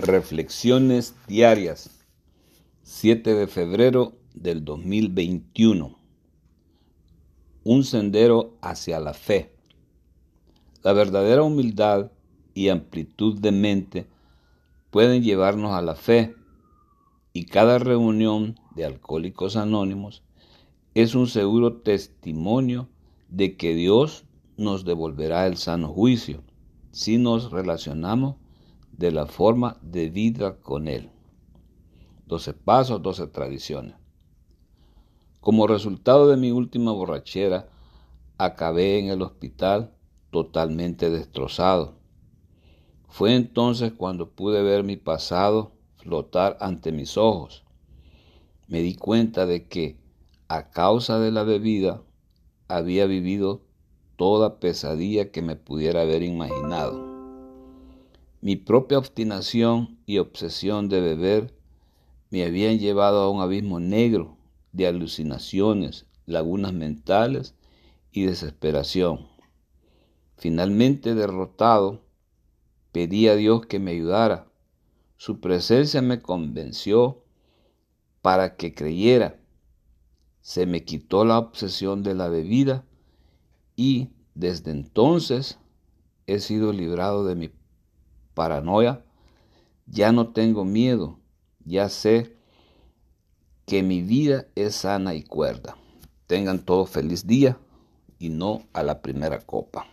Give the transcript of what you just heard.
Reflexiones diarias, 7 de febrero del 2021. Un sendero hacia la fe. La verdadera humildad y amplitud de mente pueden llevarnos a la fe y cada reunión de alcohólicos anónimos es un seguro testimonio de que Dios nos devolverá el sano juicio si nos relacionamos de la forma de vida con Él. 12 pasos, 12 tradiciones. Como resultado de mi última borrachera, acabé en el hospital totalmente destrozado. Fue entonces cuando pude ver mi pasado flotar ante mis ojos. Me di cuenta de que, a causa de la bebida, había vivido toda pesadilla que me pudiera haber imaginado. Mi propia obstinación y obsesión de beber me habían llevado a un abismo negro de alucinaciones, lagunas mentales y desesperación. Finalmente derrotado, pedí a Dios que me ayudara. Su presencia me convenció para que creyera. Se me quitó la obsesión de la bebida y desde entonces he sido librado de mi paranoia, ya no tengo miedo, ya sé que mi vida es sana y cuerda. Tengan todo feliz día y no a la primera copa.